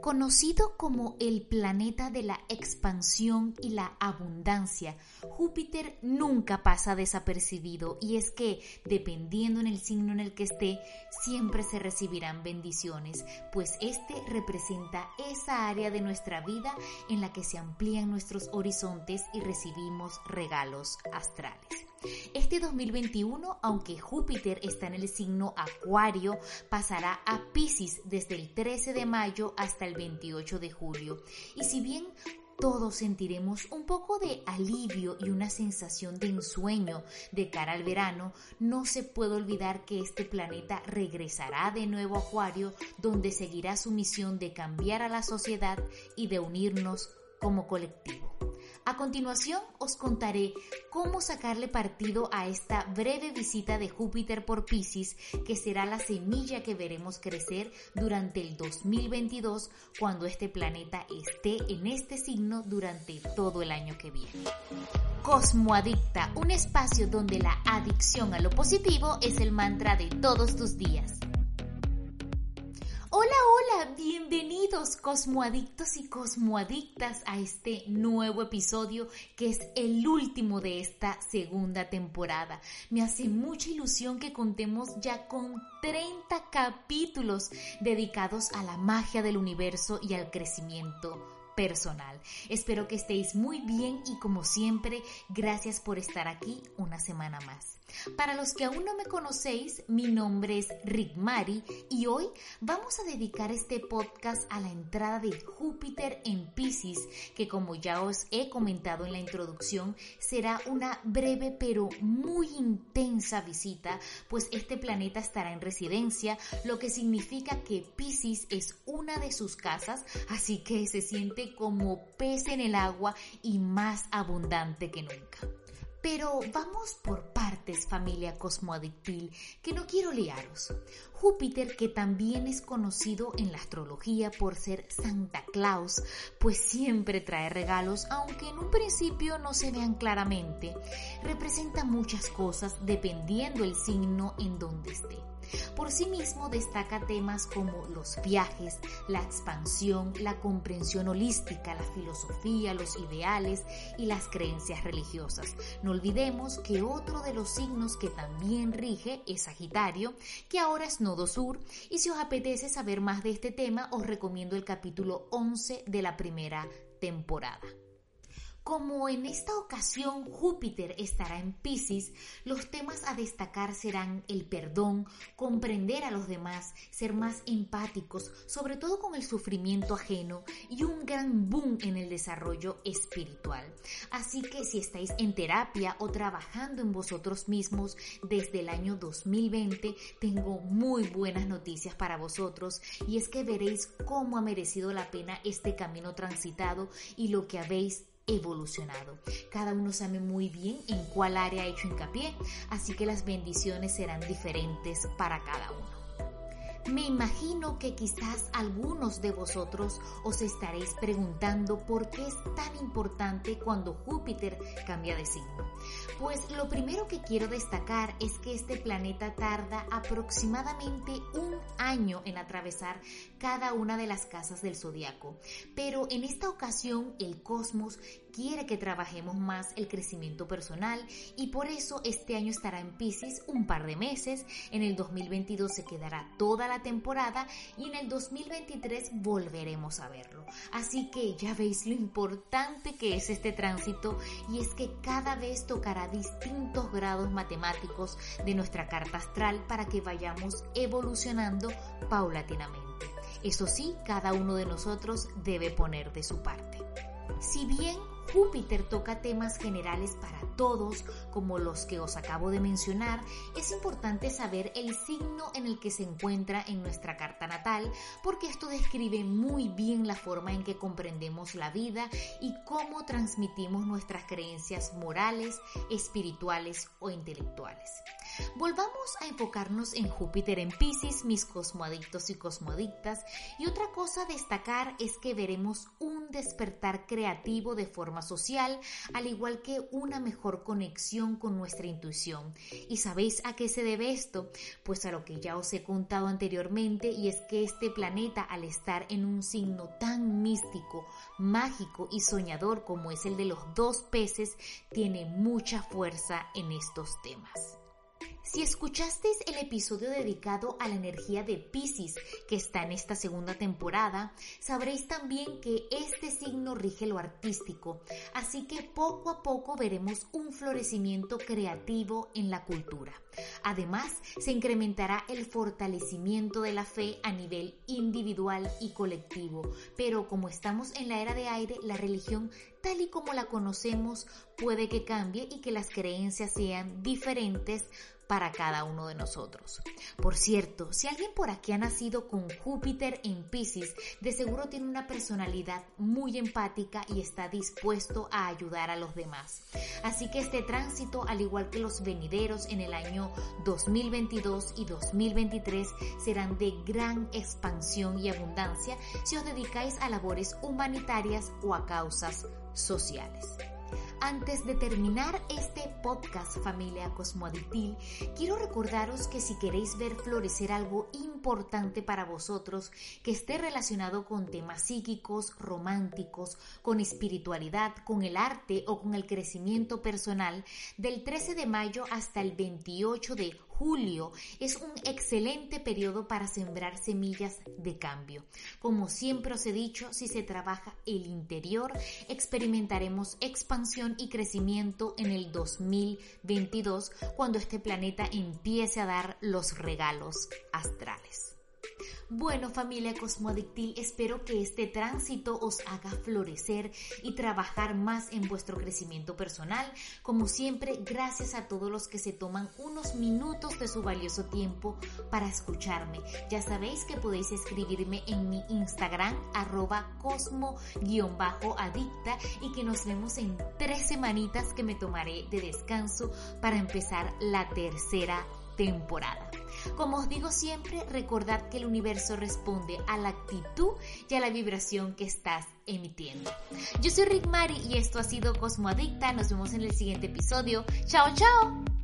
Conocido como el planeta de la expansión y la abundancia, Júpiter nunca pasa desapercibido y es que, dependiendo en el signo en el que esté, siempre se recibirán bendiciones, pues este representa esa área de nuestra vida en la que se amplían nuestros horizontes y recibimos regalos astrales. Este 2021, aunque Júpiter está en el signo Acuario, pasará a Pisces desde el 13 de mayo hasta el 28 de julio. Y si bien todos sentiremos un poco de alivio y una sensación de ensueño de cara al verano, no se puede olvidar que este planeta regresará de nuevo a Acuario, donde seguirá su misión de cambiar a la sociedad y de unirnos como colectivo. A continuación os contaré cómo sacarle partido a esta breve visita de Júpiter por Pisces, que será la semilla que veremos crecer durante el 2022 cuando este planeta esté en este signo durante todo el año que viene. Cosmoadicta, un espacio donde la adicción a lo positivo es el mantra de todos tus días. Hola, hola, bienvenidos cosmoadictos y cosmoadictas a este nuevo episodio que es el último de esta segunda temporada. Me hace mucha ilusión que contemos ya con 30 capítulos dedicados a la magia del universo y al crecimiento personal. Espero que estéis muy bien y como siempre, gracias por estar aquí una semana más. Para los que aún no me conocéis, mi nombre es Rick Mari y hoy vamos a dedicar este podcast a la entrada de Júpiter en Pisces, que como ya os he comentado en la introducción, será una breve pero muy intensa visita, pues este planeta estará en residencia, lo que significa que Pisces es una de sus casas, así que se siente como pez en el agua y más abundante que nunca. Pero vamos por partes, familia cosmoadictil, que no quiero liaros. Júpiter, que también es conocido en la astrología por ser Santa Claus, pues siempre trae regalos, aunque en un principio no se vean claramente, representa muchas cosas dependiendo el signo en donde esté. Por sí mismo destaca temas como los viajes, la expansión, la comprensión holística, la filosofía, los ideales y las creencias religiosas. No olvidemos que otro de los signos que también rige es Sagitario, que ahora es sur, y si os apetece saber más de este tema, os recomiendo el capítulo 11 de la primera temporada. Como en esta ocasión Júpiter estará en Pisces, los temas a destacar serán el perdón, comprender a los demás, ser más empáticos, sobre todo con el sufrimiento ajeno y un gran boom en el desarrollo espiritual. Así que si estáis en terapia o trabajando en vosotros mismos desde el año 2020, tengo muy buenas noticias para vosotros y es que veréis cómo ha merecido la pena este camino transitado y lo que habéis evolucionado. Cada uno sabe muy bien en cuál área ha hecho hincapié, así que las bendiciones serán diferentes para cada uno. Me imagino que quizás algunos de vosotros os estaréis preguntando por qué es tan importante cuando Júpiter cambia de signo. Pues lo primero que quiero destacar es que este planeta tarda aproximadamente un año en atravesar cada una de las casas del zodiaco. Pero en esta ocasión el cosmos quiere que trabajemos más el crecimiento personal y por eso este año estará en Pisces un par de meses, en el 2022 se quedará toda la temporada y en el 2023 volveremos a verlo. Así que ya veis lo importante que es este tránsito y es que cada vez tocará distintos grados matemáticos de nuestra carta astral para que vayamos evolucionando paulatinamente. Eso sí, cada uno de nosotros debe poner de su parte. Si bien Júpiter toca temas generales para todos, como los que os acabo de mencionar, es importante saber el signo en el que se encuentra en nuestra carta natal, porque esto describe muy bien la forma en que comprendemos la vida y cómo transmitimos nuestras creencias morales, espirituales o intelectuales. Volvamos a enfocarnos en Júpiter en Pisces, mis cosmoadictos y cosmoadictas, y otra cosa a destacar es que veremos un despertar creativo de forma social, al igual que una mejor conexión con nuestra intuición. ¿Y sabéis a qué se debe esto? Pues a lo que ya os he contado anteriormente, y es que este planeta, al estar en un signo tan místico, mágico y soñador como es el de los dos peces, tiene mucha fuerza en estos temas. Si escuchasteis el episodio dedicado a la energía de Pisces que está en esta segunda temporada, sabréis también que este signo rige lo artístico, así que poco a poco veremos un florecimiento creativo en la cultura. Además, se incrementará el fortalecimiento de la fe a nivel individual y colectivo, pero como estamos en la era de aire, la religión tal y como la conocemos puede que cambie y que las creencias sean diferentes para cada uno de nosotros. Por cierto, si alguien por aquí ha nacido con Júpiter en Pisces, de seguro tiene una personalidad muy empática y está dispuesto a ayudar a los demás. Así que este tránsito, al igual que los venideros en el año 2022 y 2023, serán de gran expansión y abundancia si os dedicáis a labores humanitarias o a causas sociales. Antes de terminar este podcast familia Cosmoaditil, quiero recordaros que si queréis ver florecer algo importante para vosotros que esté relacionado con temas psíquicos, románticos, con espiritualidad, con el arte o con el crecimiento personal, del 13 de mayo hasta el 28 de julio es un excelente periodo para sembrar semillas de cambio. Como siempre os he dicho, si se trabaja el interior, experimentaremos expansión y crecimiento en el 2022 cuando este planeta empiece a dar los regalos astrales. Bueno familia Cosmoadictil, espero que este tránsito os haga florecer y trabajar más en vuestro crecimiento personal. Como siempre, gracias a todos los que se toman unos minutos de su valioso tiempo para escucharme. Ya sabéis que podéis escribirme en mi Instagram arroba cosmo-adicta y que nos vemos en tres semanitas que me tomaré de descanso para empezar la tercera temporada. Como os digo siempre, recordad que el universo responde a la actitud y a la vibración que estás emitiendo. Yo soy Rick Mari y esto ha sido Cosmo Adicta. Nos vemos en el siguiente episodio. Chao, chao.